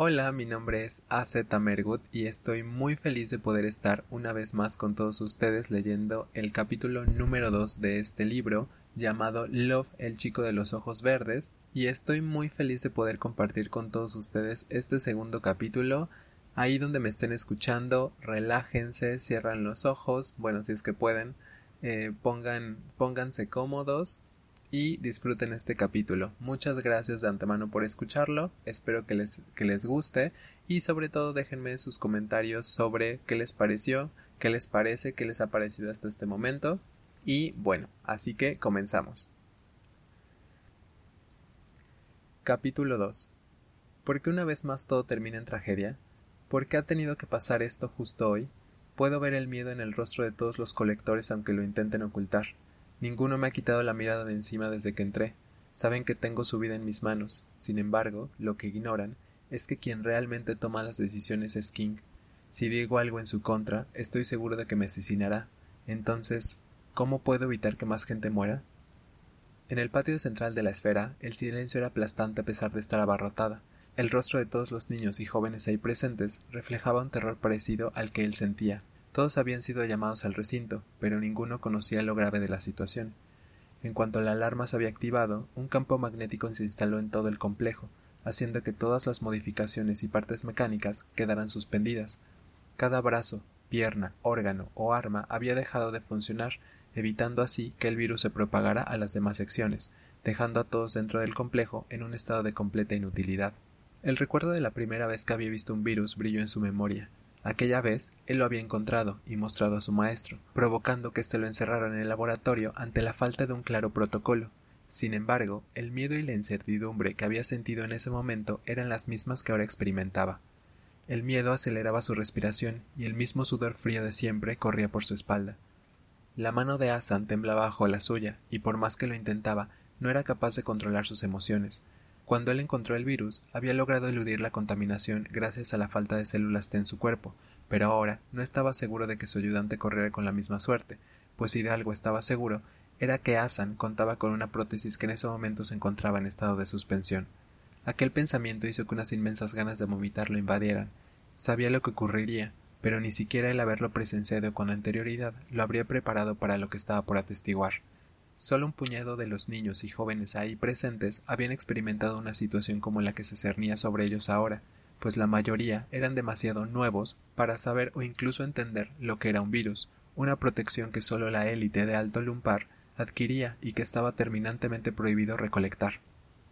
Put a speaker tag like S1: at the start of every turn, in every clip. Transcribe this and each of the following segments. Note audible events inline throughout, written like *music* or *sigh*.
S1: Hola, mi nombre es AZ Mergut y estoy muy feliz de poder estar una vez más con todos ustedes leyendo el capítulo número 2 de este libro llamado Love, el chico de los ojos verdes y estoy muy feliz de poder compartir con todos ustedes este segundo capítulo. Ahí donde me estén escuchando, relájense, cierran los ojos, bueno, si es que pueden, eh, pongan, pónganse cómodos y disfruten este capítulo. Muchas gracias de antemano por escucharlo, espero que les, que les guste y sobre todo déjenme sus comentarios sobre qué les pareció, qué les parece, qué les ha parecido hasta este momento y bueno, así que comenzamos. Capítulo 2. ¿Por qué una vez más todo termina en tragedia? ¿Por qué ha tenido que pasar esto justo hoy? Puedo ver el miedo en el rostro de todos los colectores aunque lo intenten ocultar. Ninguno me ha quitado la mirada de encima desde que entré. Saben que tengo su vida en mis manos. Sin embargo, lo que ignoran es que quien realmente toma las decisiones es King. Si digo algo en su contra, estoy seguro de que me asesinará. Entonces, ¿cómo puedo evitar que más gente muera? En el patio central de la esfera, el silencio era aplastante a pesar de estar abarrotada. El rostro de todos los niños y jóvenes ahí presentes reflejaba un terror parecido al que él sentía. Todos habían sido llamados al recinto, pero ninguno conocía lo grave de la situación. En cuanto la alarma se había activado, un campo magnético se instaló en todo el complejo, haciendo que todas las modificaciones y partes mecánicas quedaran suspendidas. Cada brazo, pierna, órgano o arma había dejado de funcionar, evitando así que el virus se propagara a las demás secciones, dejando a todos dentro del complejo en un estado de completa inutilidad. El recuerdo de la primera vez que había visto un virus brilló en su memoria, Aquella vez él lo había encontrado y mostrado a su maestro, provocando que éste lo encerrara en el laboratorio ante la falta de un claro protocolo. Sin embargo, el miedo y la incertidumbre que había sentido en ese momento eran las mismas que ahora experimentaba. El miedo aceleraba su respiración y el mismo sudor frío de siempre corría por su espalda. La mano de Hassan temblaba bajo la suya, y por más que lo intentaba, no era capaz de controlar sus emociones, cuando él encontró el virus, había logrado eludir la contaminación gracias a la falta de células T en su cuerpo, pero ahora no estaba seguro de que su ayudante corriera con la misma suerte, pues si de algo estaba seguro, era que Hassan contaba con una prótesis que en ese momento se encontraba en estado de suspensión. Aquel pensamiento hizo que unas inmensas ganas de vomitar lo invadieran. Sabía lo que ocurriría, pero ni siquiera el haberlo presenciado con anterioridad lo habría preparado para lo que estaba por atestiguar. Solo un puñado de los niños y jóvenes ahí presentes habían experimentado una situación como la que se cernía sobre ellos ahora, pues la mayoría eran demasiado nuevos para saber o incluso entender lo que era un virus, una protección que solo la élite de alto lumpar adquiría y que estaba terminantemente prohibido recolectar.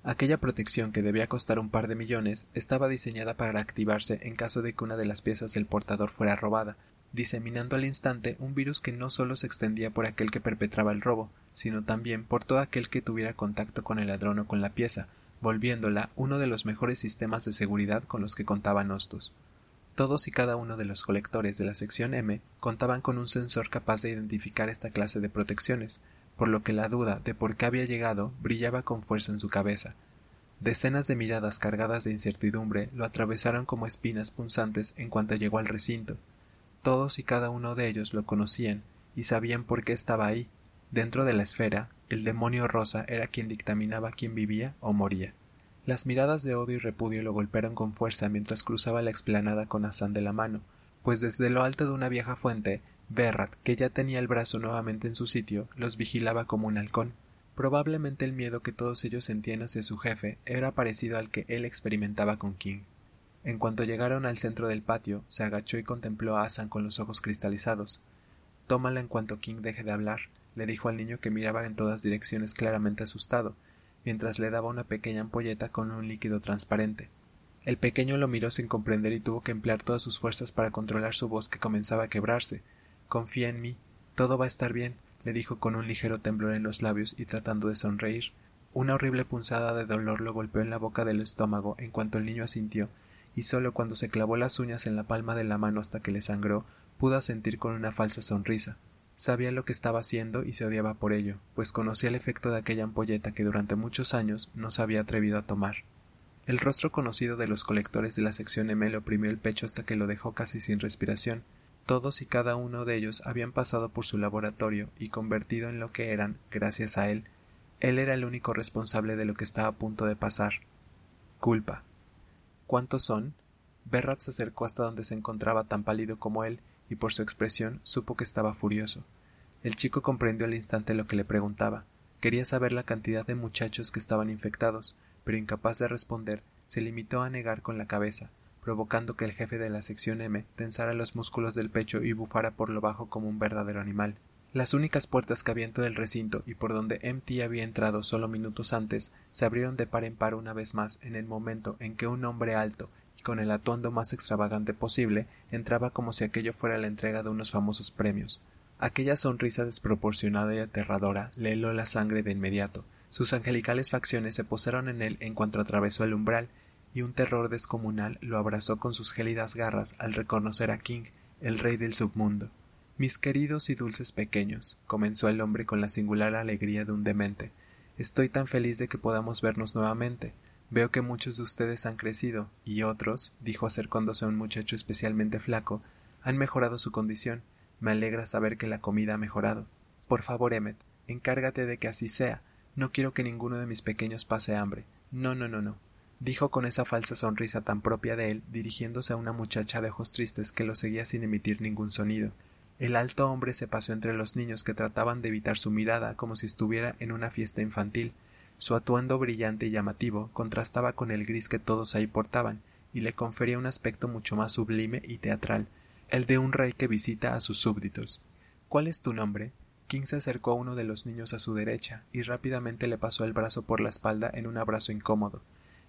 S1: Aquella protección que debía costar un par de millones estaba diseñada para activarse en caso de que una de las piezas del portador fuera robada, diseminando al instante un virus que no solo se extendía por aquel que perpetraba el robo, sino también por todo aquel que tuviera contacto con el ladrón o con la pieza, volviéndola uno de los mejores sistemas de seguridad con los que contaban Hostos. Todos y cada uno de los colectores de la sección M contaban con un sensor capaz de identificar esta clase de protecciones, por lo que la duda de por qué había llegado brillaba con fuerza en su cabeza. Decenas de miradas cargadas de incertidumbre lo atravesaron como espinas punzantes en cuanto llegó al recinto. Todos y cada uno de ellos lo conocían y sabían por qué estaba ahí, Dentro de la esfera, el demonio rosa era quien dictaminaba quién vivía o moría. Las miradas de odio y repudio lo golpearon con fuerza mientras cruzaba la explanada con Hassan de la mano, pues desde lo alto de una vieja fuente, Berrat, que ya tenía el brazo nuevamente en su sitio, los vigilaba como un halcón. Probablemente el miedo que todos ellos sentían hacia su jefe era parecido al que él experimentaba con King. En cuanto llegaron al centro del patio, se agachó y contempló a Hassan con los ojos cristalizados. Tómala en cuanto King deje de hablar, le dijo al niño que miraba en todas direcciones claramente asustado, mientras le daba una pequeña ampolleta con un líquido transparente. El pequeño lo miró sin comprender y tuvo que emplear todas sus fuerzas para controlar su voz que comenzaba a quebrarse. Confía en mí. Todo va a estar bien, le dijo con un ligero temblor en los labios y tratando de sonreír. Una horrible punzada de dolor lo golpeó en la boca del estómago en cuanto el niño asintió, y solo cuando se clavó las uñas en la palma de la mano hasta que le sangró, pudo sentir con una falsa sonrisa. Sabía lo que estaba haciendo y se odiaba por ello, pues conocía el efecto de aquella ampolleta que durante muchos años no se había atrevido a tomar. El rostro conocido de los colectores de la sección M le oprimió el pecho hasta que lo dejó casi sin respiración. Todos y cada uno de ellos habían pasado por su laboratorio y convertido en lo que eran, gracias a él. Él era el único responsable de lo que estaba a punto de pasar. Culpa. ¿Cuántos son? Berrat se acercó hasta donde se encontraba tan pálido como él, y por su expresión supo que estaba furioso. El chico comprendió al instante lo que le preguntaba. Quería saber la cantidad de muchachos que estaban infectados, pero incapaz de responder, se limitó a negar con la cabeza, provocando que el jefe de la sección M tensara los músculos del pecho y bufara por lo bajo como un verdadero animal. Las únicas puertas que había en todo el recinto y por donde MT había entrado solo minutos antes se abrieron de par en par una vez más en el momento en que un hombre alto con el atuendo más extravagante posible entraba como si aquello fuera la entrega de unos famosos premios. Aquella sonrisa desproporcionada y aterradora le heló la sangre de inmediato. Sus angelicales facciones se posaron en él en cuanto atravesó el umbral, y un terror descomunal lo abrazó con sus gélidas garras al reconocer a King, el rey del submundo. Mis queridos y dulces pequeños, comenzó el hombre con la singular alegría de un demente, estoy tan feliz de que podamos vernos nuevamente. Veo que muchos de ustedes han crecido, y otros, dijo acercándose a un muchacho especialmente flaco, han mejorado su condición. Me alegra saber que la comida ha mejorado. Por favor, Emmet, encárgate de que así sea. No quiero que ninguno de mis pequeños pase hambre. No, no, no, no. dijo con esa falsa sonrisa tan propia de él, dirigiéndose a una muchacha de ojos tristes que lo seguía sin emitir ningún sonido. El alto hombre se pasó entre los niños que trataban de evitar su mirada como si estuviera en una fiesta infantil. Su atuendo brillante y llamativo contrastaba con el gris que todos ahí portaban, y le confería un aspecto mucho más sublime y teatral, el de un rey que visita a sus súbditos. ¿Cuál es tu nombre? King se acercó a uno de los niños a su derecha y rápidamente le pasó el brazo por la espalda en un abrazo incómodo.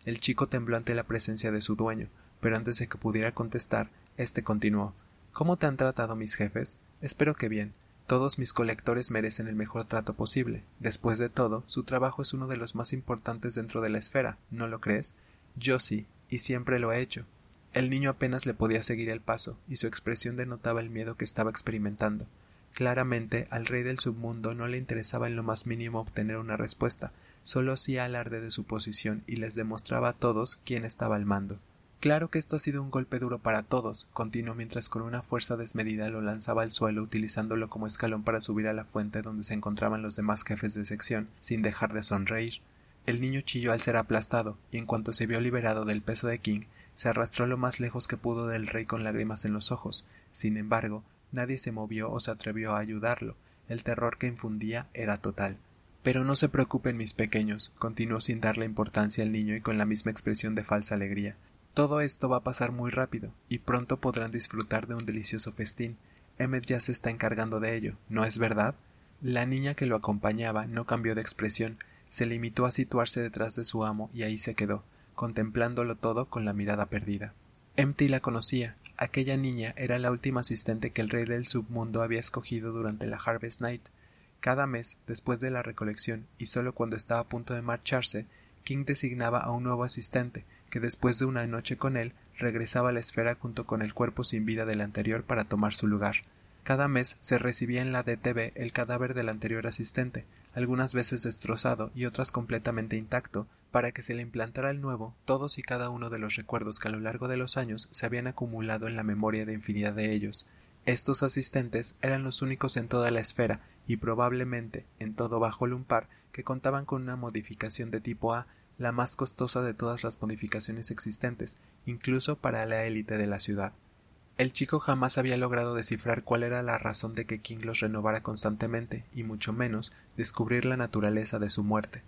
S1: El chico tembló ante la presencia de su dueño, pero antes de que pudiera contestar, éste continuó ¿Cómo te han tratado mis jefes? Espero que bien. Todos mis colectores merecen el mejor trato posible. Después de todo, su trabajo es uno de los más importantes dentro de la esfera, ¿no lo crees? Yo sí, y siempre lo he hecho. El niño apenas le podía seguir el paso, y su expresión denotaba el miedo que estaba experimentando. Claramente al rey del submundo no le interesaba en lo más mínimo obtener una respuesta, solo hacía alarde de su posición y les demostraba a todos quién estaba al mando. Claro que esto ha sido un golpe duro para todos, continuó mientras con una fuerza desmedida lo lanzaba al suelo utilizándolo como escalón para subir a la fuente donde se encontraban los demás jefes de sección, sin dejar de sonreír. El niño chilló al ser aplastado, y en cuanto se vio liberado del peso de King, se arrastró lo más lejos que pudo del rey con lágrimas en los ojos. Sin embargo, nadie se movió o se atrevió a ayudarlo. El terror que infundía era total. Pero no se preocupen mis pequeños, continuó sin darle importancia al niño y con la misma expresión de falsa alegría. Todo esto va a pasar muy rápido, y pronto podrán disfrutar de un delicioso festín. Emmet ya se está encargando de ello, ¿no es verdad? La niña que lo acompañaba no cambió de expresión, se limitó a situarse detrás de su amo y ahí se quedó, contemplándolo todo con la mirada perdida. Empty la conocía. Aquella niña era la última asistente que el rey del submundo había escogido durante la Harvest Night. Cada mes, después de la recolección, y solo cuando estaba a punto de marcharse, King designaba a un nuevo asistente, que después de una noche con él regresaba a la esfera junto con el cuerpo sin vida del anterior para tomar su lugar. Cada mes se recibía en la DTV el cadáver del anterior asistente, algunas veces destrozado y otras completamente intacto, para que se le implantara el nuevo todos y cada uno de los recuerdos que a lo largo de los años se habían acumulado en la memoria de infinidad de ellos. Estos asistentes eran los únicos en toda la esfera y probablemente en todo Bajo Lumpar que contaban con una modificación de tipo A la más costosa de todas las modificaciones existentes, incluso para la élite de la ciudad. El chico jamás había logrado descifrar cuál era la razón de que King los renovara constantemente, y mucho menos descubrir la naturaleza de su muerte.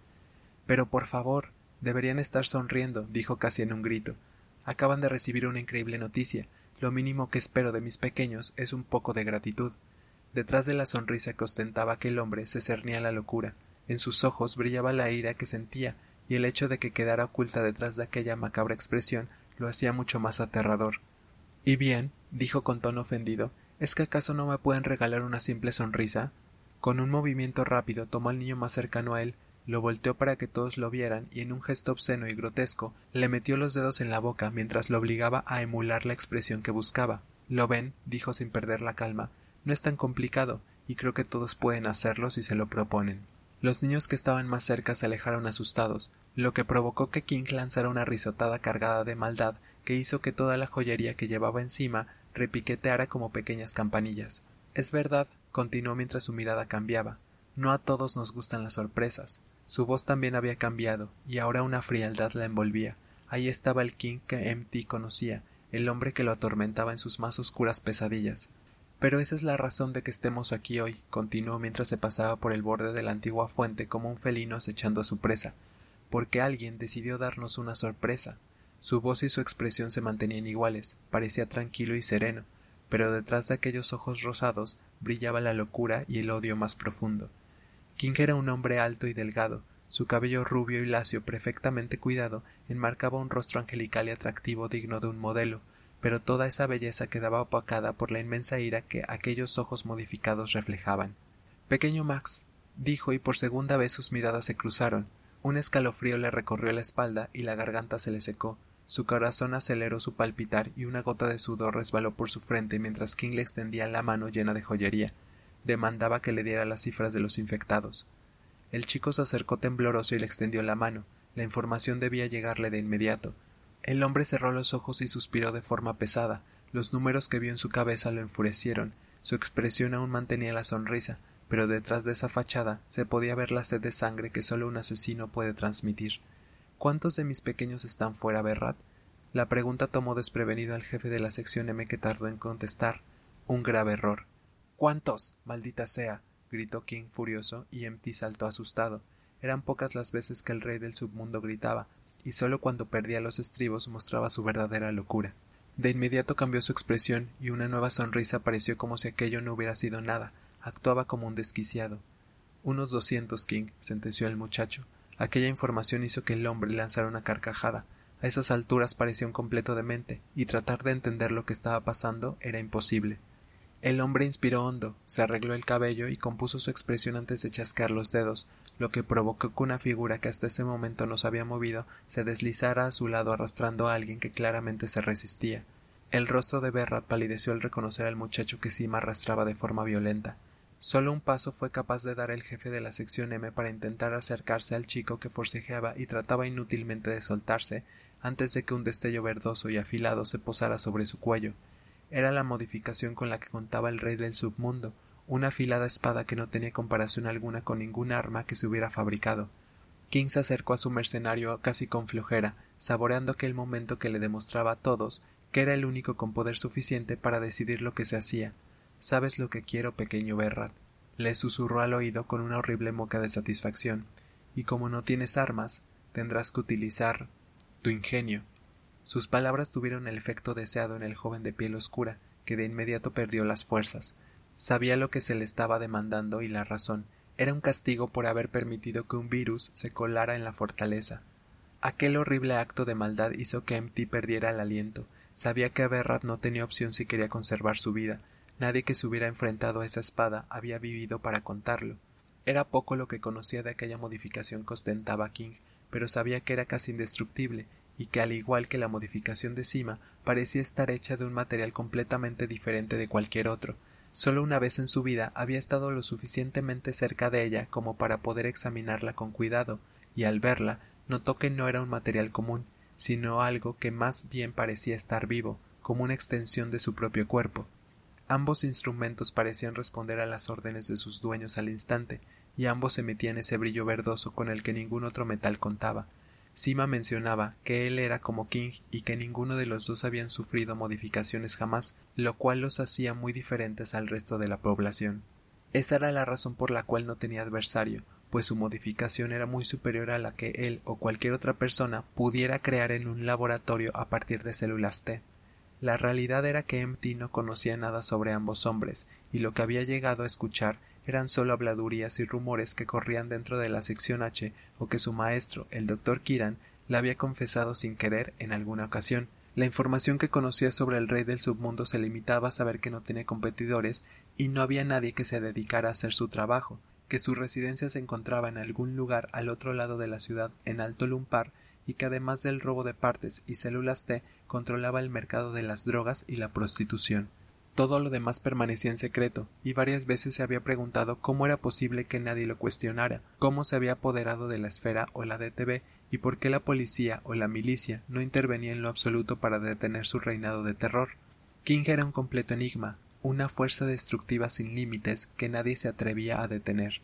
S1: Pero por favor, deberían estar sonriendo, dijo casi en un grito. Acaban de recibir una increíble noticia. Lo mínimo que espero de mis pequeños es un poco de gratitud. Detrás de la sonrisa que ostentaba aquel hombre se cernía la locura. En sus ojos brillaba la ira que sentía, y el hecho de que quedara oculta detrás de aquella macabra expresión lo hacía mucho más aterrador. Y bien, dijo con tono ofendido, ¿es que acaso no me pueden regalar una simple sonrisa? Con un movimiento rápido tomó al niño más cercano a él, lo volteó para que todos lo vieran y en un gesto obsceno y grotesco le metió los dedos en la boca mientras lo obligaba a emular la expresión que buscaba. Lo ven, dijo sin perder la calma, no es tan complicado, y creo que todos pueden hacerlo si se lo proponen. Los niños que estaban más cerca se alejaron asustados, lo que provocó que King lanzara una risotada cargada de maldad que hizo que toda la joyería que llevaba encima repiqueteara como pequeñas campanillas. Es verdad, continuó mientras su mirada cambiaba. No a todos nos gustan las sorpresas. Su voz también había cambiado, y ahora una frialdad la envolvía. Ahí estaba el King que MT conocía, el hombre que lo atormentaba en sus más oscuras pesadillas. Pero esa es la razón de que estemos aquí hoy, continuó mientras se pasaba por el borde de la antigua fuente como un felino acechando a su presa, porque alguien decidió darnos una sorpresa. Su voz y su expresión se mantenían iguales, parecía tranquilo y sereno, pero detrás de aquellos ojos rosados brillaba la locura y el odio más profundo. King era un hombre alto y delgado, su cabello rubio y lacio perfectamente cuidado enmarcaba un rostro angelical y atractivo digno de un modelo, pero toda esa belleza quedaba opacada por la inmensa ira que aquellos ojos modificados reflejaban. Pequeño Max, dijo y por segunda vez sus miradas se cruzaron. Un escalofrío le recorrió la espalda y la garganta se le secó. Su corazón aceleró su palpitar y una gota de sudor resbaló por su frente mientras King le extendía la mano llena de joyería. Demandaba que le diera las cifras de los infectados. El chico se acercó tembloroso y le extendió la mano. La información debía llegarle de inmediato. El hombre cerró los ojos y suspiró de forma pesada. Los números que vio en su cabeza lo enfurecieron. Su expresión aún mantenía la sonrisa, pero detrás de esa fachada se podía ver la sed de sangre que solo un asesino puede transmitir. ¿Cuántos de mis pequeños están fuera, Berrat? La pregunta tomó desprevenido al jefe de la sección M que tardó en contestar. Un grave error. ¿Cuántos? Maldita sea gritó King furioso, y Empty saltó asustado. Eran pocas las veces que el rey del submundo gritaba, y solo cuando perdía los estribos mostraba su verdadera locura. De inmediato cambió su expresión y una nueva sonrisa apareció como si aquello no hubiera sido nada. Actuaba como un desquiciado. Unos doscientos, King, sentenció el muchacho. Aquella información hizo que el hombre lanzara una carcajada. A esas alturas parecía un completo demente, y tratar de entender lo que estaba pasando era imposible. El hombre inspiró hondo, se arregló el cabello y compuso su expresión antes de chascar los dedos, lo que provocó que una figura que hasta ese momento no se había movido se deslizara a su lado arrastrando a alguien que claramente se resistía. El rostro de Berrat palideció al reconocer al muchacho que Sima arrastraba de forma violenta. Solo un paso fue capaz de dar el jefe de la sección M para intentar acercarse al chico que forcejeaba y trataba inútilmente de soltarse antes de que un destello verdoso y afilado se posara sobre su cuello. Era la modificación con la que contaba el rey del submundo, una afilada espada que no tenía comparación alguna con ningún arma que se hubiera fabricado. King se acercó a su mercenario casi con flojera, saboreando aquel momento que le demostraba a todos que era el único con poder suficiente para decidir lo que se hacía. Sabes lo que quiero, pequeño Berrat. Le susurró al oído con una horrible moca de satisfacción. Y como no tienes armas, tendrás que utilizar tu ingenio. Sus palabras tuvieron el efecto deseado en el joven de piel oscura, que de inmediato perdió las fuerzas. Sabía lo que se le estaba demandando y la razón. Era un castigo por haber permitido que un virus se colara en la fortaleza. Aquel horrible acto de maldad hizo que Empty perdiera el aliento. Sabía que Berrat no tenía opción si quería conservar su vida. Nadie que se hubiera enfrentado a esa espada había vivido para contarlo. Era poco lo que conocía de aquella modificación que ostentaba King, pero sabía que era casi indestructible y que al igual que la modificación de cima parecía estar hecha de un material completamente diferente de cualquier otro. Solo una vez en su vida había estado lo suficientemente cerca de ella como para poder examinarla con cuidado, y al verla notó que no era un material común, sino algo que más bien parecía estar vivo, como una extensión de su propio cuerpo. Ambos instrumentos parecían responder a las órdenes de sus dueños al instante, y ambos emitían ese brillo verdoso con el que ningún otro metal contaba. Sima mencionaba que él era como King y que ninguno de los dos habían sufrido modificaciones jamás, lo cual los hacía muy diferentes al resto de la población. Esa era la razón por la cual no tenía adversario, pues su modificación era muy superior a la que él o cualquier otra persona pudiera crear en un laboratorio a partir de células T. La realidad era que MT no conocía nada sobre ambos hombres, y lo que había llegado a escuchar eran solo habladurías y rumores que corrían dentro de la sección H o que su maestro, el doctor Kiran, le había confesado sin querer en alguna ocasión. La información que conocía sobre el rey del submundo se limitaba a saber que no tenía competidores y no había nadie que se dedicara a hacer su trabajo, que su residencia se encontraba en algún lugar al otro lado de la ciudad en Alto Lumpar y que además del robo de partes y células T controlaba el mercado de las drogas y la prostitución. Todo lo demás permanecía en secreto, y varias veces se había preguntado cómo era posible que nadie lo cuestionara, cómo se había apoderado de la esfera o la DTV y por qué la policía o la milicia no intervenía en lo absoluto para detener su reinado de terror. King era un completo enigma, una fuerza destructiva sin límites que nadie se atrevía a detener.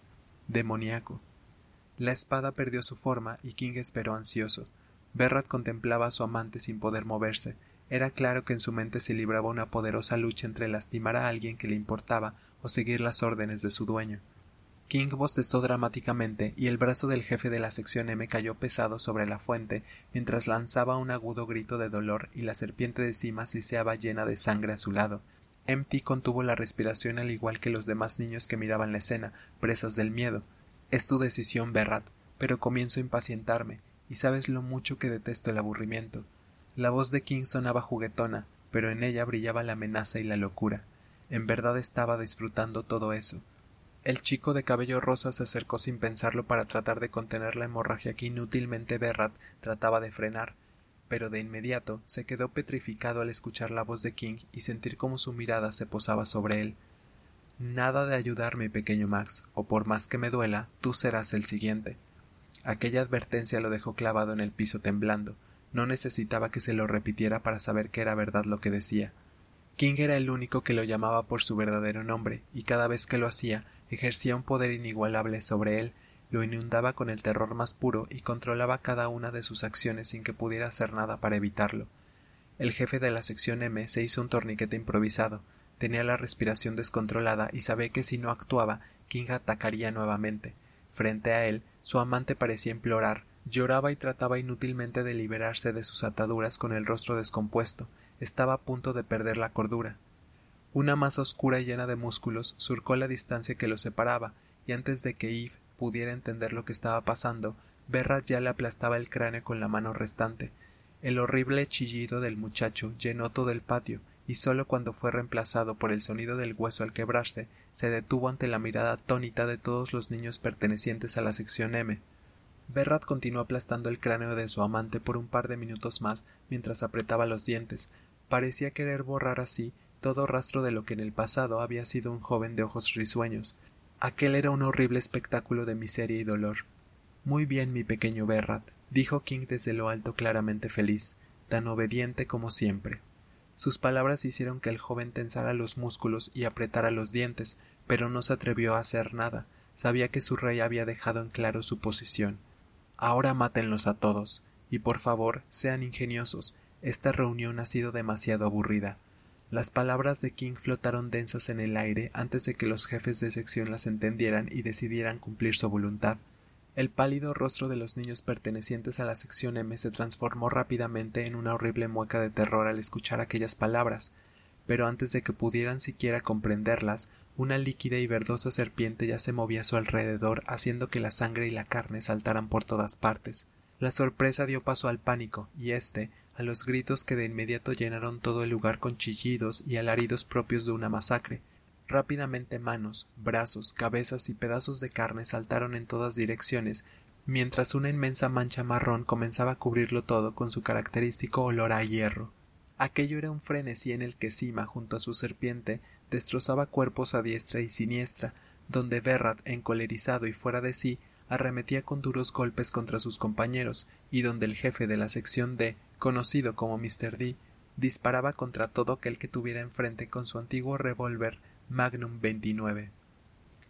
S1: Demoníaco. La espada perdió su forma y King esperó ansioso. Berrat contemplaba a su amante sin poder moverse. Era claro que en su mente se libraba una poderosa lucha entre lastimar a alguien que le importaba o seguir las órdenes de su dueño. King bostezó dramáticamente y el brazo del jefe de la sección M cayó pesado sobre la fuente mientras lanzaba un agudo grito de dolor y la serpiente de cima siseaba llena de sangre a su lado. Empty contuvo la respiración al igual que los demás niños que miraban la escena, presas del miedo. Es tu decisión, Berrat, pero comienzo a impacientarme, y sabes lo mucho que detesto el aburrimiento. La voz de King sonaba juguetona, pero en ella brillaba la amenaza y la locura. En verdad estaba disfrutando todo eso. El chico de cabello rosa se acercó sin pensarlo para tratar de contener la hemorragia que inútilmente Berrat trataba de frenar, pero de inmediato se quedó petrificado al escuchar la voz de King y sentir cómo su mirada se posaba sobre él. Nada de ayudarme, pequeño Max, o por más que me duela, tú serás el siguiente. Aquella advertencia lo dejó clavado en el piso temblando. No necesitaba que se lo repitiera para saber que era verdad lo que decía. King era el único que lo llamaba por su verdadero nombre, y cada vez que lo hacía ejercía un poder inigualable sobre él, lo inundaba con el terror más puro y controlaba cada una de sus acciones sin que pudiera hacer nada para evitarlo. El jefe de la sección M se hizo un torniquete improvisado, tenía la respiración descontrolada y sabía que si no actuaba, King atacaría nuevamente. Frente a él, su amante parecía implorar, lloraba y trataba inútilmente de liberarse de sus ataduras con el rostro descompuesto, estaba a punto de perder la cordura. Una masa oscura y llena de músculos surcó la distancia que los separaba, y antes de que Eve pudiera entender lo que estaba pasando, Berrat ya le aplastaba el cráneo con la mano restante. El horrible chillido del muchacho llenó todo el patio, y sólo cuando fue reemplazado por el sonido del hueso al quebrarse, se detuvo ante la mirada atónita de todos los niños pertenecientes a la sección M. Berrat continuó aplastando el cráneo de su amante por un par de minutos más mientras apretaba los dientes. Parecía querer borrar así todo rastro de lo que en el pasado había sido un joven de ojos risueños. Aquel era un horrible espectáculo de miseria y dolor. Muy bien, mi pequeño Berrat, dijo King desde lo alto claramente feliz, tan obediente como siempre. Sus palabras hicieron que el joven tensara los músculos y apretara los dientes, pero no se atrevió a hacer nada. Sabía que su rey había dejado en claro su posición. Ahora mátenlos a todos, y por favor sean ingeniosos. Esta reunión ha sido demasiado aburrida. Las palabras de King flotaron densas en el aire antes de que los jefes de sección las entendieran y decidieran cumplir su voluntad. El pálido rostro de los niños pertenecientes a la sección M se transformó rápidamente en una horrible mueca de terror al escuchar aquellas palabras, pero antes de que pudieran siquiera comprenderlas, una líquida y verdosa serpiente ya se movía a su alrededor, haciendo que la sangre y la carne saltaran por todas partes. La sorpresa dio paso al pánico, y éste, a los gritos que de inmediato llenaron todo el lugar con chillidos y alaridos propios de una masacre. Rápidamente manos, brazos, cabezas y pedazos de carne saltaron en todas direcciones, mientras una inmensa mancha marrón comenzaba a cubrirlo todo con su característico olor a hierro. Aquello era un frenesí en el que Sima, junto a su serpiente, destrozaba cuerpos a diestra y siniestra, donde Berrat, encolerizado y fuera de sí, arremetía con duros golpes contra sus compañeros, y donde el jefe de la sección D conocido como Mr. D, disparaba contra todo aquel que tuviera enfrente con su antiguo revólver Magnum 29.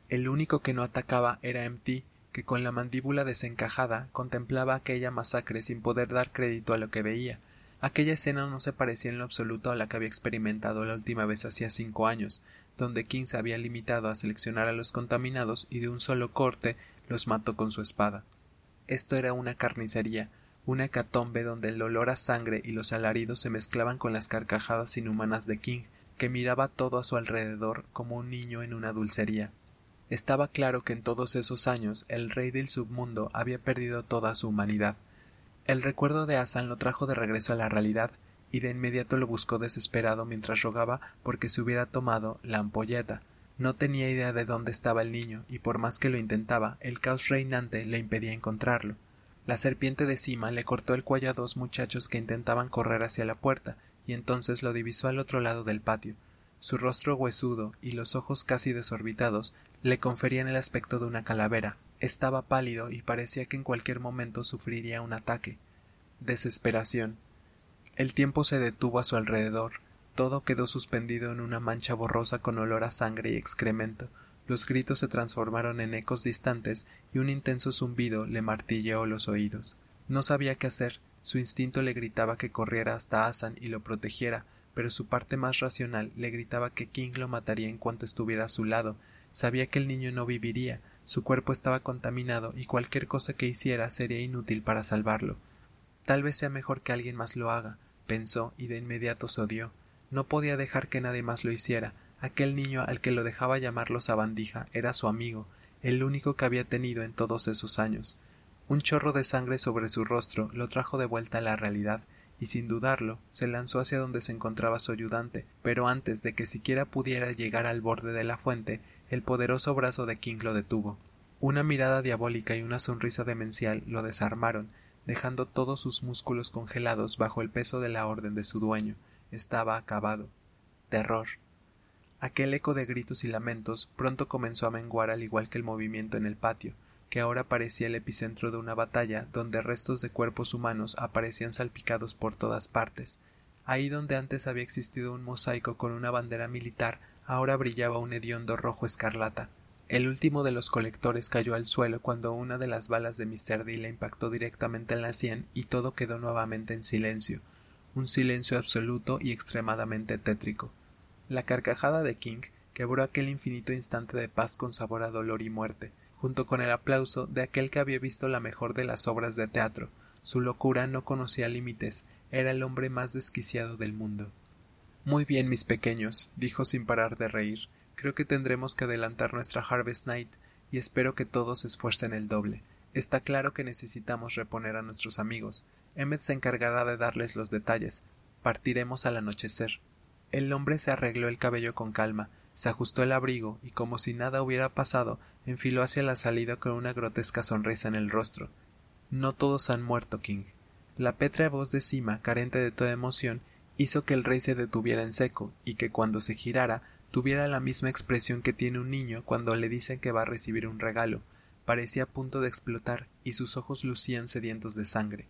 S1: El único que no atacaba era MT, que con la mandíbula desencajada contemplaba aquella masacre sin poder dar crédito a lo que veía. Aquella escena no se parecía en lo absoluto a la que había experimentado la última vez hacía cinco años, donde King se había limitado a seleccionar a los contaminados y de un solo corte los mató con su espada. Esto era una carnicería, una hecatombe donde el olor a sangre y los alaridos se mezclaban con las carcajadas inhumanas de King, que miraba todo a su alrededor como un niño en una dulcería. Estaba claro que en todos esos años el rey del submundo había perdido toda su humanidad. El recuerdo de Asan lo trajo de regreso a la realidad, y de inmediato lo buscó desesperado mientras rogaba porque se hubiera tomado la ampolleta. No tenía idea de dónde estaba el niño, y por más que lo intentaba, el caos reinante le impedía encontrarlo. La serpiente de cima le cortó el cuello a dos muchachos que intentaban correr hacia la puerta, y entonces lo divisó al otro lado del patio. Su rostro huesudo y los ojos casi desorbitados le conferían el aspecto de una calavera. Estaba pálido y parecía que en cualquier momento sufriría un ataque. Desesperación. El tiempo se detuvo a su alrededor. Todo quedó suspendido en una mancha borrosa con olor a sangre y excremento. Los gritos se transformaron en ecos distantes y un intenso zumbido le martilleó los oídos. No sabía qué hacer, Su instinto le gritaba que corriera hasta Asan y lo protegiera, pero su parte más racional le gritaba que King lo mataría en cuanto estuviera a su lado. Sabía que el niño no viviría, su cuerpo estaba contaminado y cualquier cosa que hiciera sería inútil para salvarlo. Tal vez sea mejor que alguien más lo haga, pensó y de inmediato se odió. No podía dejar que nadie más lo hiciera. Aquel niño al que lo dejaba llamarlo sabandija era su amigo, el único que había tenido en todos esos años. Un chorro de sangre sobre su rostro lo trajo de vuelta a la realidad, y sin dudarlo se lanzó hacia donde se encontraba su ayudante, pero antes de que siquiera pudiera llegar al borde de la fuente, el poderoso brazo de King lo detuvo. Una mirada diabólica y una sonrisa demencial lo desarmaron, dejando todos sus músculos congelados bajo el peso de la orden de su dueño. Estaba acabado. Terror. Aquel eco de gritos y lamentos pronto comenzó a menguar al igual que el movimiento en el patio, que ahora parecía el epicentro de una batalla donde restos de cuerpos humanos aparecían salpicados por todas partes. Ahí donde antes había existido un mosaico con una bandera militar, ahora brillaba un hediondo rojo escarlata. El último de los colectores cayó al suelo cuando una de las balas de Mr. D le impactó directamente en la sien y todo quedó nuevamente en silencio, un silencio absoluto y extremadamente tétrico. La carcajada de King quebró aquel infinito instante de paz con sabor a dolor y muerte, junto con el aplauso de aquel que había visto la mejor de las obras de teatro. Su locura no conocía límites, era el hombre más desquiciado del mundo. Muy bien, mis pequeños, dijo sin parar de reír. Creo que tendremos que adelantar nuestra Harvest Night y espero que todos se esfuercen el doble. Está claro que necesitamos reponer a nuestros amigos. Emmet se encargará de darles los detalles. Partiremos al anochecer. El hombre se arregló el cabello con calma, se ajustó el abrigo y como si nada hubiera pasado, enfiló hacia la salida con una grotesca sonrisa en el rostro. No todos han muerto, King. La pétrea voz de Sima, carente de toda emoción, hizo que el rey se detuviera en seco y que cuando se girara tuviera la misma expresión que tiene un niño cuando le dicen que va a recibir un regalo. Parecía a punto de explotar y sus ojos lucían sedientos de sangre.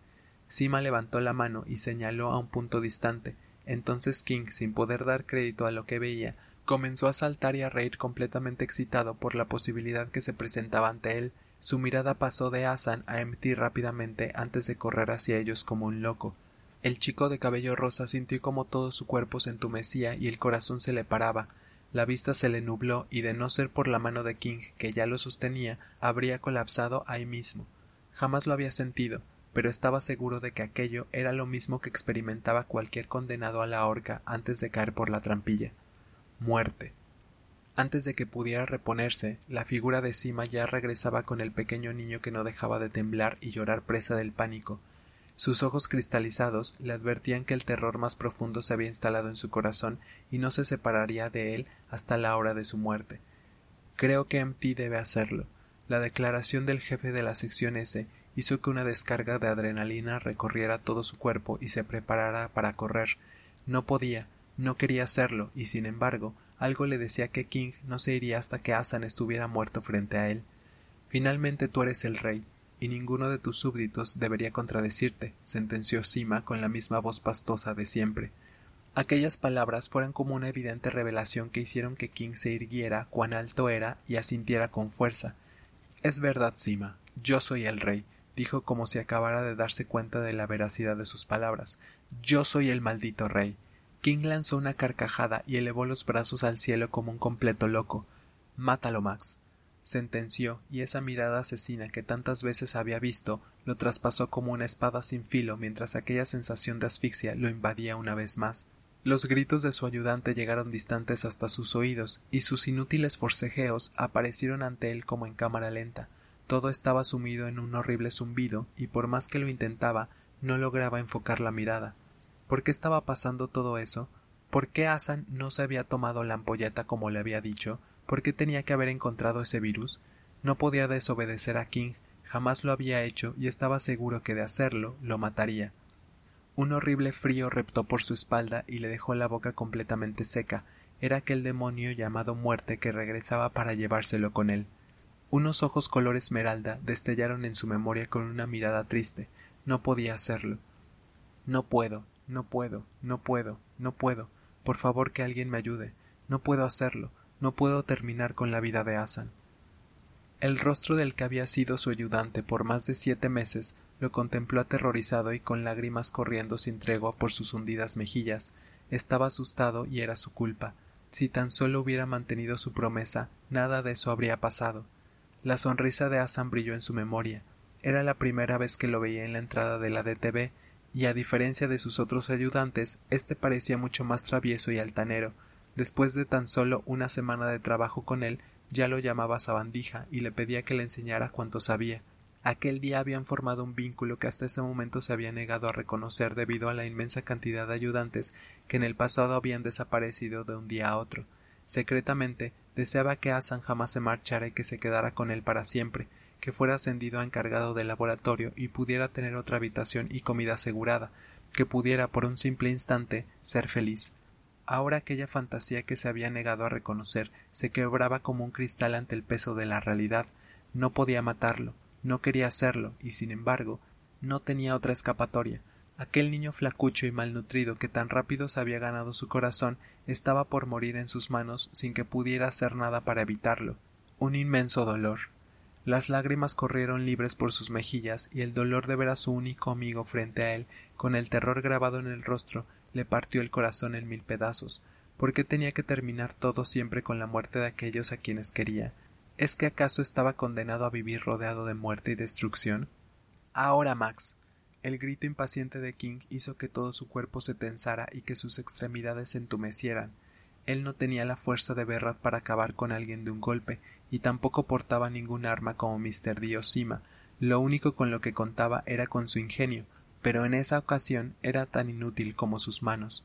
S1: Sima levantó la mano y señaló a un punto distante. Entonces King, sin poder dar crédito a lo que veía, comenzó a saltar y a reír completamente excitado por la posibilidad que se presentaba ante él. Su mirada pasó de Asan a Mt rápidamente antes de correr hacia ellos como un loco. El chico de cabello rosa sintió como todo su cuerpo se entumecía y el corazón se le paraba. La vista se le nubló y de no ser por la mano de King, que ya lo sostenía, habría colapsado ahí mismo. Jamás lo había sentido, pero estaba seguro de que aquello era lo mismo que experimentaba cualquier condenado a la horca antes de caer por la trampilla. Muerte. Antes de que pudiera reponerse, la figura de Sima ya regresaba con el pequeño niño que no dejaba de temblar y llorar presa del pánico, sus ojos cristalizados le advertían que el terror más profundo se había instalado en su corazón y no se separaría de él hasta la hora de su muerte. Creo que MT debe hacerlo. La declaración del jefe de la sección S hizo que una descarga de adrenalina recorriera todo su cuerpo y se preparara para correr. No podía, no quería hacerlo, y sin embargo, algo le decía que King no se iría hasta que Asan estuviera muerto frente a él. Finalmente tú eres el rey, y ninguno de tus súbditos debería contradecirte, sentenció Sima con la misma voz pastosa de siempre. Aquellas palabras fueron como una evidente revelación que hicieron que King se irguiera cuán alto era y asintiera con fuerza. Es verdad, Sima, yo soy el rey, dijo como si acabara de darse cuenta de la veracidad de sus palabras. Yo soy el maldito rey. King lanzó una carcajada y elevó los brazos al cielo como un completo loco. Mátalo, Max sentenció, y esa mirada asesina que tantas veces había visto lo traspasó como una espada sin filo mientras aquella sensación de asfixia lo invadía una vez más. Los gritos de su ayudante llegaron distantes hasta sus oídos, y sus inútiles forcejeos aparecieron ante él como en cámara lenta. Todo estaba sumido en un horrible zumbido, y por más que lo intentaba, no lograba enfocar la mirada. ¿Por qué estaba pasando todo eso? ¿Por qué Asan no se había tomado la ampolleta como le había dicho? ¿Por qué tenía que haber encontrado ese virus? No podía desobedecer a King, jamás lo había hecho y estaba seguro que de hacerlo lo mataría. Un horrible frío reptó por su espalda y le dejó la boca completamente seca. Era aquel demonio llamado muerte que regresaba para llevárselo con él. Unos ojos color esmeralda destellaron en su memoria con una mirada triste. No podía hacerlo. No puedo, no puedo, no puedo, no puedo. Por favor que alguien me ayude. No puedo hacerlo. No puedo terminar con la vida de Asan. El rostro del que había sido su ayudante por más de siete meses lo contempló aterrorizado y con lágrimas corriendo sin tregua por sus hundidas mejillas. Estaba asustado y era su culpa. Si tan solo hubiera mantenido su promesa, nada de eso habría pasado. La sonrisa de Hassan brilló en su memoria. Era la primera vez que lo veía en la entrada de la DTV, y a diferencia de sus otros ayudantes, éste parecía mucho más travieso y altanero. Después de tan solo una semana de trabajo con él, ya lo llamaba sabandija y le pedía que le enseñara cuanto sabía. Aquel día habían formado un vínculo que hasta ese momento se había negado a reconocer debido a la inmensa cantidad de ayudantes que en el pasado habían desaparecido de un día a otro. Secretamente deseaba que Hassan jamás se marchara y que se quedara con él para siempre, que fuera ascendido a encargado del laboratorio y pudiera tener otra habitación y comida asegurada, que pudiera por un simple instante ser feliz. Ahora aquella fantasía que se había negado a reconocer se quebraba como un cristal ante el peso de la realidad. No podía matarlo, no quería hacerlo, y sin embargo, no tenía otra escapatoria. Aquel niño flacucho y malnutrido que tan rápido se había ganado su corazón estaba por morir en sus manos sin que pudiera hacer nada para evitarlo. Un inmenso dolor. Las lágrimas corrieron libres por sus mejillas y el dolor de ver a su único amigo frente a él, con el terror grabado en el rostro, le partió el corazón en mil pedazos. ¿Por qué tenía que terminar todo siempre con la muerte de aquellos a quienes quería? ¿Es que acaso estaba condenado a vivir rodeado de muerte y destrucción? Ahora, Max. El grito impaciente de King hizo que todo su cuerpo se tensara y que sus extremidades se entumecieran. Él no tenía la fuerza de Berrat para acabar con alguien de un golpe, y tampoco portaba ningún arma como Mr. Dio Sima. Lo único con lo que contaba era con su ingenio, pero en esa ocasión era tan inútil como sus manos.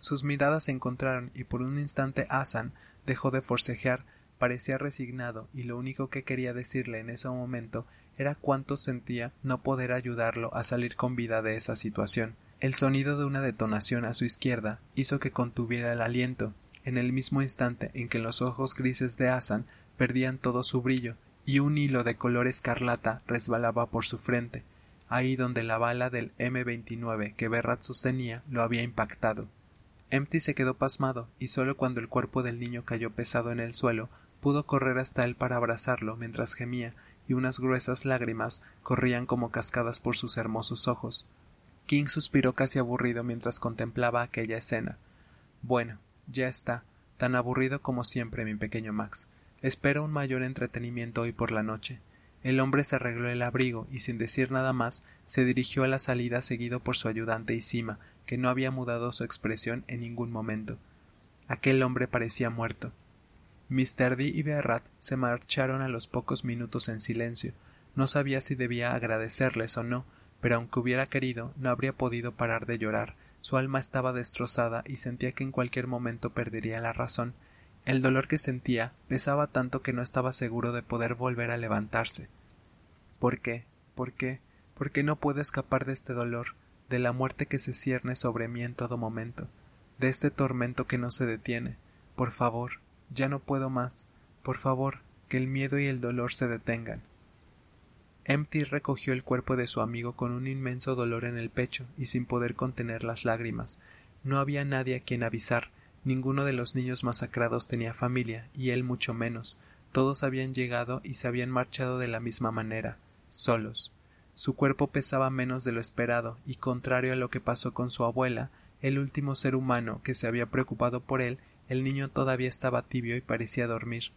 S1: Sus miradas se encontraron y por un instante Hassan dejó de forcejear parecía resignado y lo único que quería decirle en ese momento era cuánto sentía no poder ayudarlo a salir con vida de esa situación. El sonido de una detonación a su izquierda hizo que contuviera el aliento, en el mismo instante en que los ojos grises de Hassan perdían todo su brillo y un hilo de color escarlata resbalaba por su frente, ahí donde la bala del M29 que Berrat sostenía lo había impactado. Empty se quedó pasmado y solo cuando el cuerpo del niño cayó pesado en el suelo pudo correr hasta él para abrazarlo mientras gemía y unas gruesas lágrimas corrían como cascadas por sus hermosos ojos. King suspiró casi aburrido mientras contemplaba aquella escena. Bueno, ya está, tan aburrido como siempre, mi pequeño Max. Espero un mayor entretenimiento hoy por la noche. El hombre se arregló el abrigo y sin decir nada más se dirigió a la salida seguido por su ayudante y Sima, que no había mudado su expresión en ningún momento. Aquel hombre parecía muerto. Mr. D y Berrat se marcharon a los pocos minutos en silencio. No sabía si debía agradecerles o no, pero aunque hubiera querido, no habría podido parar de llorar. Su alma estaba destrozada y sentía que en cualquier momento perdería la razón. El dolor que sentía pesaba tanto que no estaba seguro de poder volver a levantarse. ¿Por qué? ¿Por qué? ¿Por qué no puedo escapar de este dolor, de la muerte que se cierne sobre mí en todo momento, de este tormento que no se detiene? Por favor, ya no puedo más. Por favor, que el miedo y el dolor se detengan. Empty recogió el cuerpo de su amigo con un inmenso dolor en el pecho y sin poder contener las lágrimas. No había nadie a quien avisar, ninguno de los niños masacrados tenía familia, y él mucho menos. Todos habían llegado y se habían marchado de la misma manera, solos. Su cuerpo pesaba menos de lo esperado, y contrario a lo que pasó con su abuela, el último ser humano que se había preocupado por él el niño todavía estaba tibio y parecía dormir.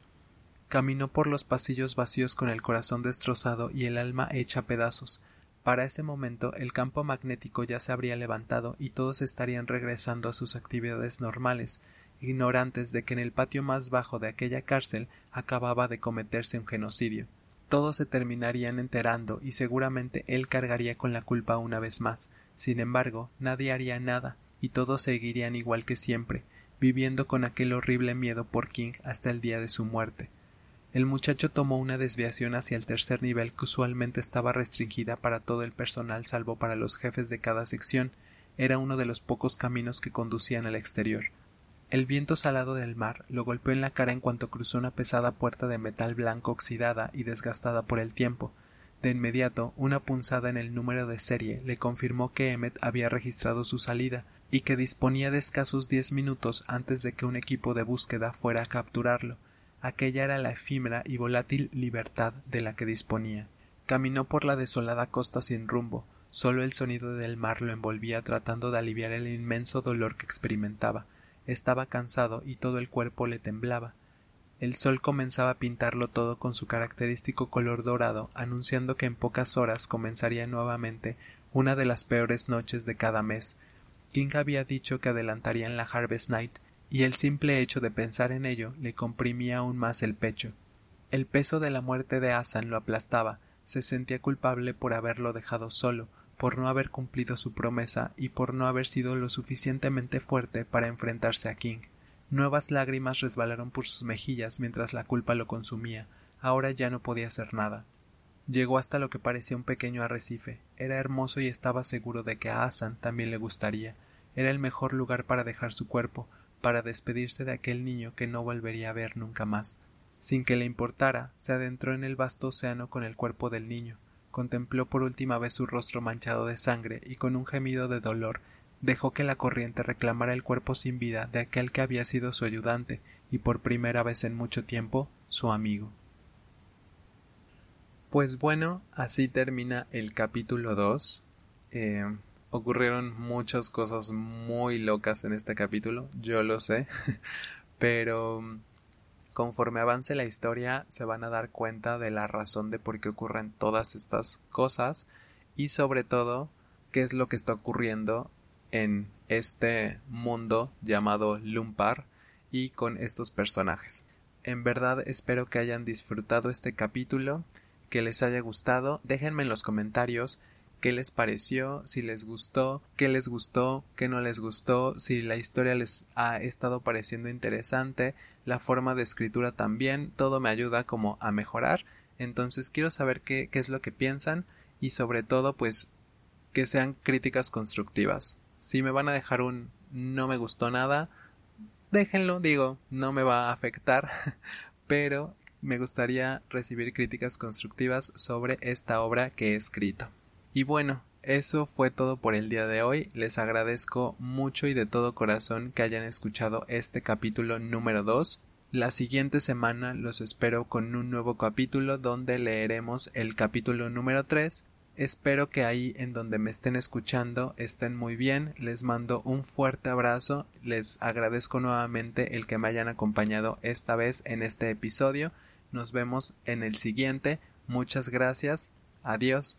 S1: Caminó por los pasillos vacíos con el corazón destrozado y el alma hecha pedazos. Para ese momento el campo magnético ya se habría levantado y todos estarían regresando a sus actividades normales, ignorantes de que en el patio más bajo de aquella cárcel acababa de cometerse un genocidio. Todos se terminarían enterando y seguramente él cargaría con la culpa una vez más. Sin embargo, nadie haría nada y todos seguirían igual que siempre, viviendo con aquel horrible miedo por King hasta el día de su muerte. El muchacho tomó una desviación hacia el tercer nivel que usualmente estaba restringida para todo el personal salvo para los jefes de cada sección. Era uno de los pocos caminos que conducían al exterior. El viento salado del mar lo golpeó en la cara en cuanto cruzó una pesada puerta de metal blanco oxidada y desgastada por el tiempo. De inmediato, una punzada en el número de serie le confirmó que Emmet había registrado su salida, y que disponía de escasos diez minutos antes de que un equipo de búsqueda fuera a capturarlo. Aquella era la efímera y volátil libertad de la que disponía. Caminó por la desolada costa sin rumbo, solo el sonido del mar lo envolvía tratando de aliviar el inmenso dolor que experimentaba. Estaba cansado y todo el cuerpo le temblaba. El sol comenzaba a pintarlo todo con su característico color dorado, anunciando que en pocas horas comenzaría nuevamente una de las peores noches de cada mes. King había dicho que adelantarían la Harvest Night, y el simple hecho de pensar en ello le comprimía aún más el pecho. El peso de la muerte de Asan lo aplastaba, se sentía culpable por haberlo dejado solo, por no haber cumplido su promesa y por no haber sido lo suficientemente fuerte para enfrentarse a King. Nuevas lágrimas resbalaron por sus mejillas mientras la culpa lo consumía. Ahora ya no podía hacer nada. Llegó hasta lo que parecía un pequeño arrecife. Era hermoso y estaba seguro de que a Asan también le gustaría. Era el mejor lugar para dejar su cuerpo, para despedirse de aquel niño que no volvería a ver nunca más. Sin que le importara, se adentró en el vasto océano con el cuerpo del niño, contempló por última vez su rostro manchado de sangre y con un gemido de dolor dejó que la corriente reclamara el cuerpo sin vida de aquel que había sido su ayudante y por primera vez en mucho tiempo su amigo. Pues bueno, así termina el capítulo 2. Eh, ocurrieron muchas cosas muy locas en este capítulo, yo lo sé, *laughs* pero conforme avance la historia se van a dar cuenta de la razón de por qué ocurren todas estas cosas y sobre todo qué es lo que está ocurriendo en este mundo llamado Lumpar y con estos personajes. En verdad espero que hayan disfrutado este capítulo, que les haya gustado, déjenme en los comentarios qué les pareció, si les gustó, qué les gustó, qué no les gustó, si la historia les ha estado pareciendo interesante, la forma de escritura también, todo me ayuda como a mejorar, entonces quiero saber qué, qué es lo que piensan y sobre todo pues que sean críticas constructivas. Si me van a dejar un no me gustó nada, déjenlo, digo, no me va a afectar, *laughs* pero me gustaría recibir críticas constructivas sobre esta obra que he escrito. Y bueno, eso fue todo por el día de hoy. Les agradezco mucho y de todo corazón que hayan escuchado este capítulo número 2. La siguiente semana los espero con un nuevo capítulo donde leeremos el capítulo número 3. Espero que ahí en donde me estén escuchando estén muy bien. Les mando un fuerte abrazo. Les agradezco nuevamente el que me hayan acompañado esta vez en este episodio. Nos vemos en el siguiente. Muchas gracias. Adiós.